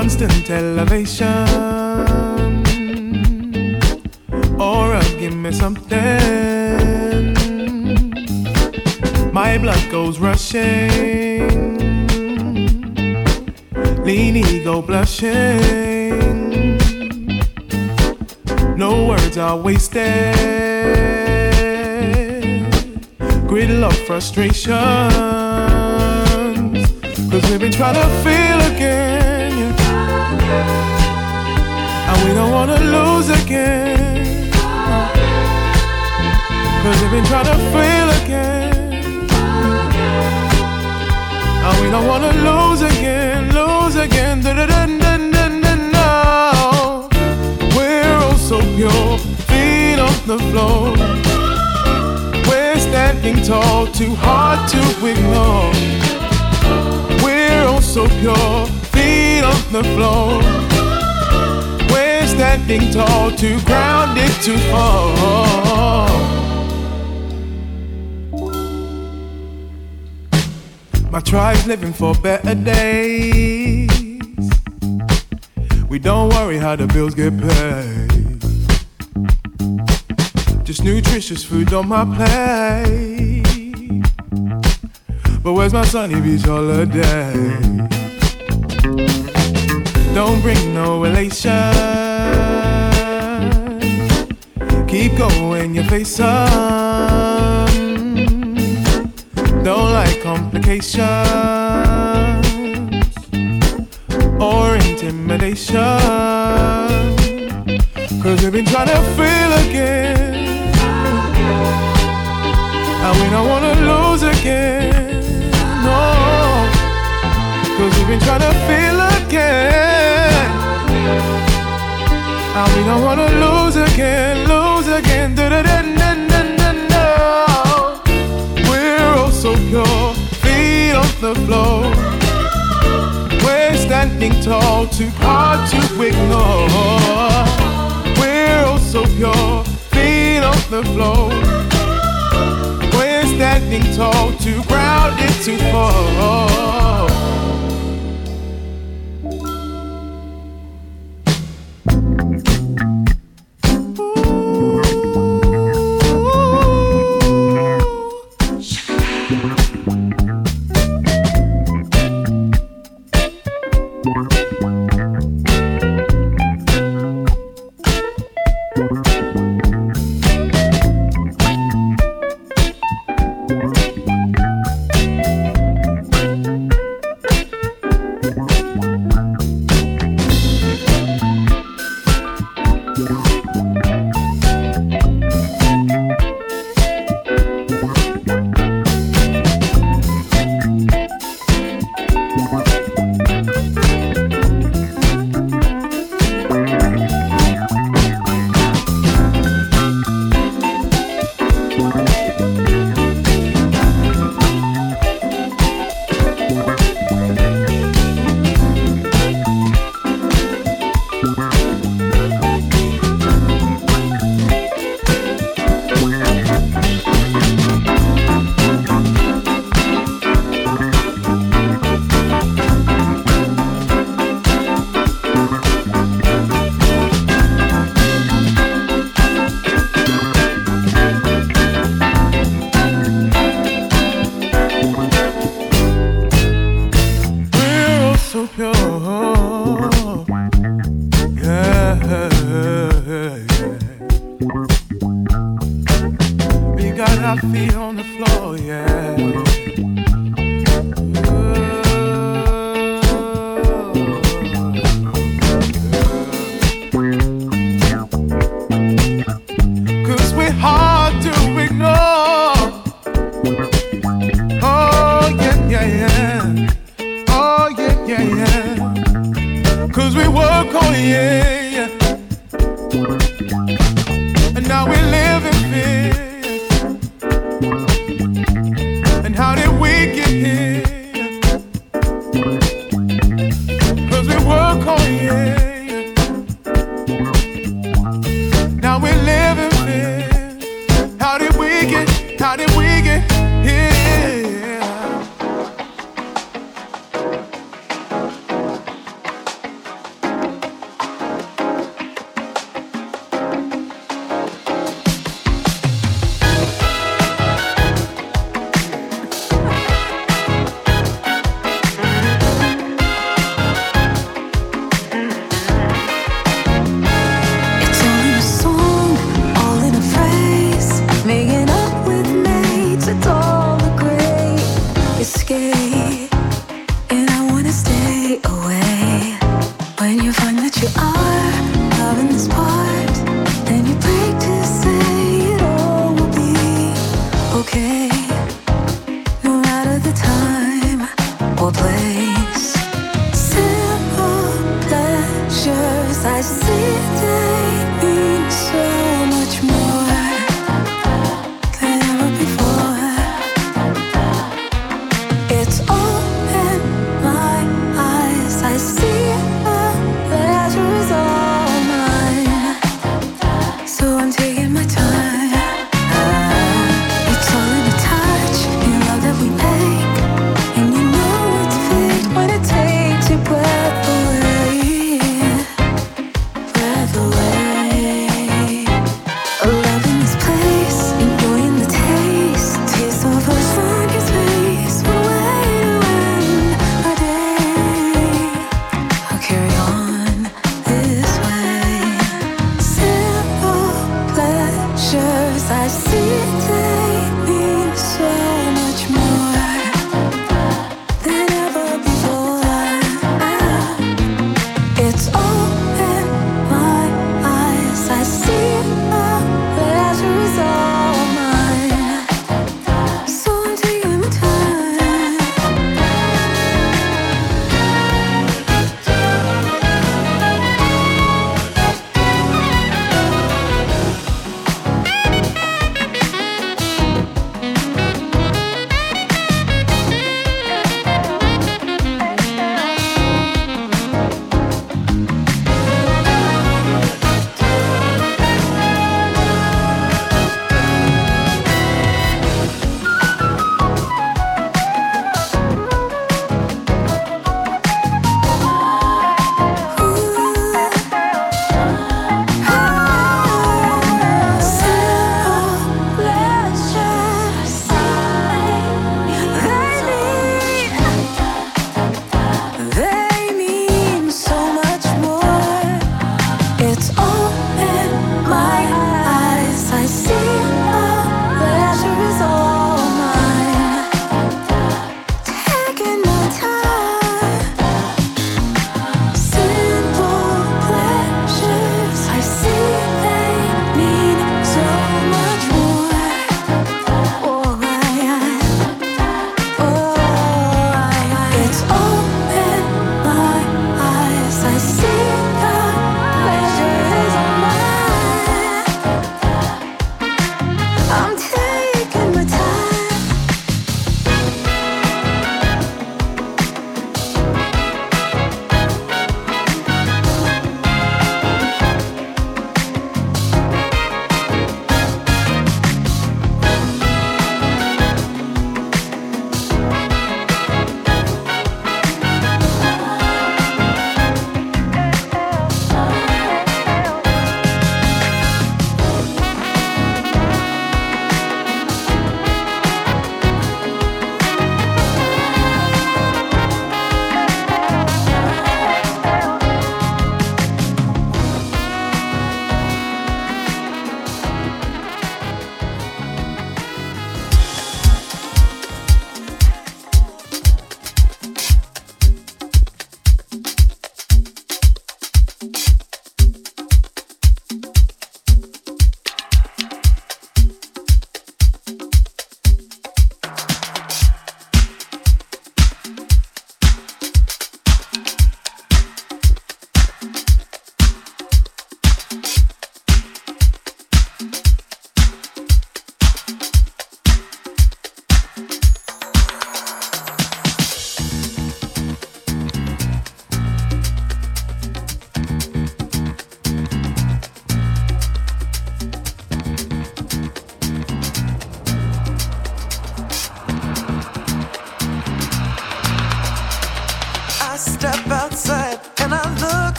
constant elevation. Aura, give me something. My blood goes rushing. Lean ego blushing. No words are wasted. Gridlock frustrations. Cause we've been trying to feel again. We don't wanna lose again. Cause we've been trying to fail again. And we don't wanna lose again, lose again. Da da da da no. We're all so pure, feet on the floor. We're standing tall, too hard to ignore We're all so pure, feet on the floor. Standing tall, too grounded to fall. My tribe's living for better days. We don't worry how the bills get paid. Just nutritious food on my plate. But where's my sunny beach holiday? Don't bring no elation. Keep going, your face up. Don't like complications or intimidation. Cause we've been trying to feel again. And we don't wanna lose again no. Cause we've been trying to feel again. And we don't wanna lose again, lose again. Da da da da da da no. We're all so pure, feet on the floor. We're standing tall, too hard to ignore. We're all so pure, feet on the floor We're standing tall, too grounded to fall.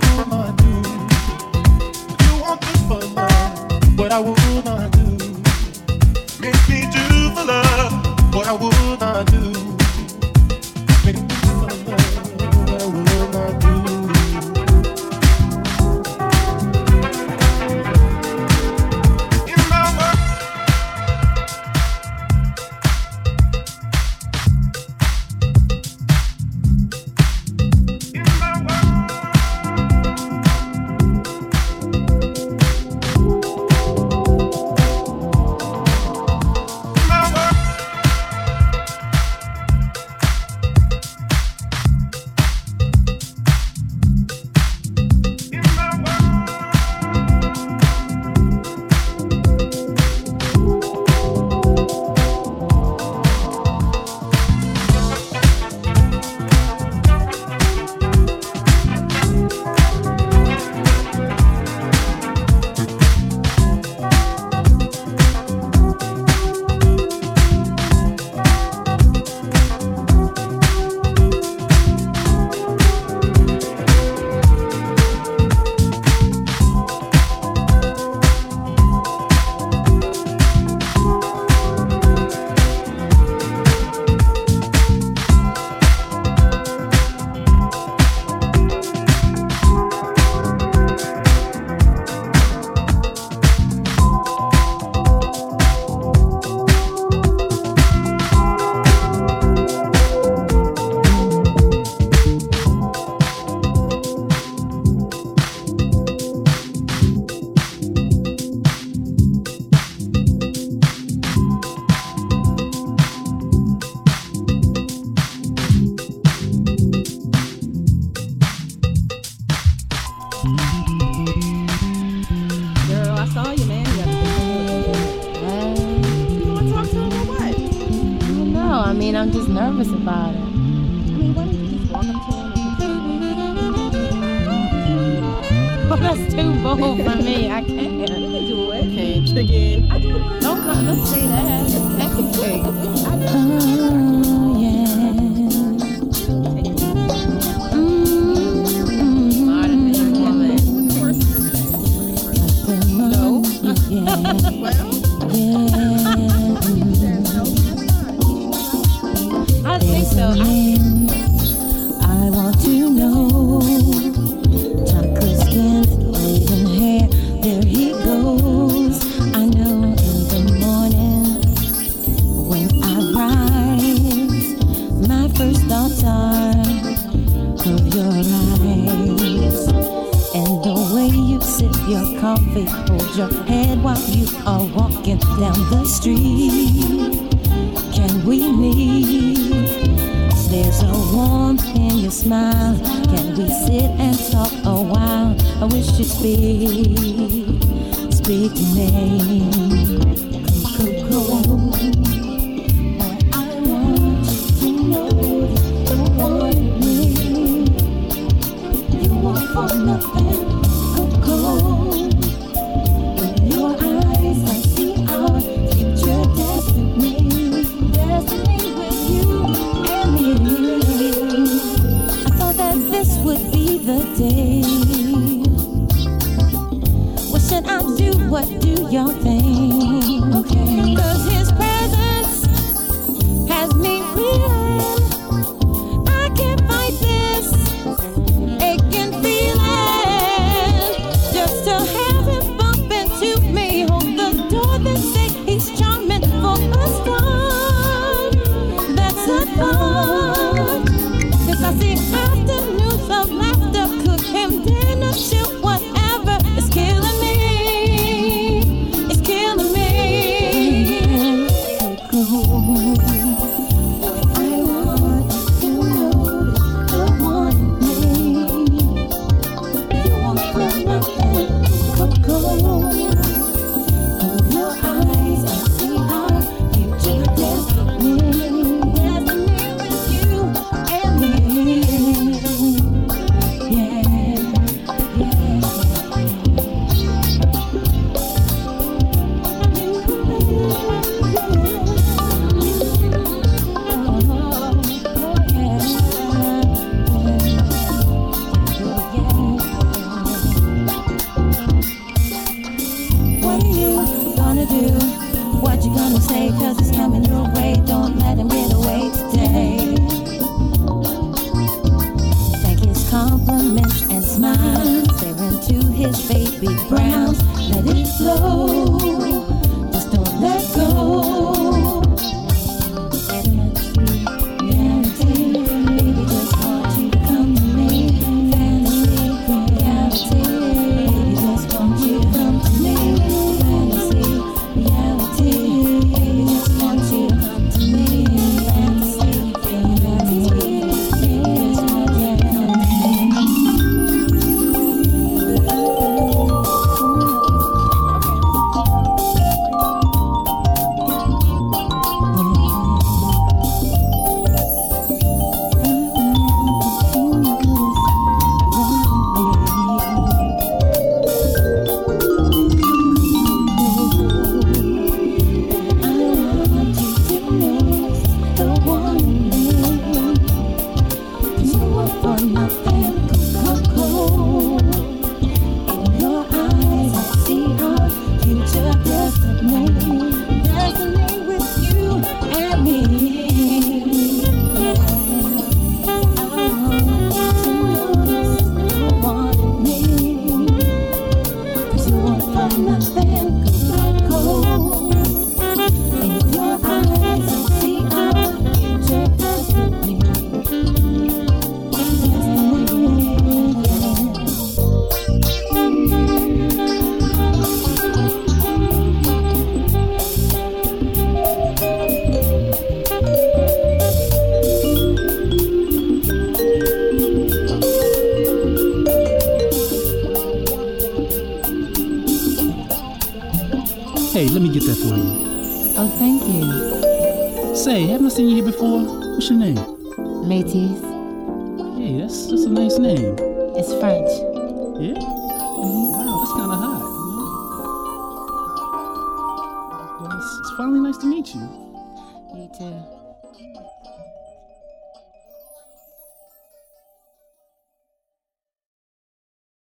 Oh, oh, oh. Finally nice to meet you.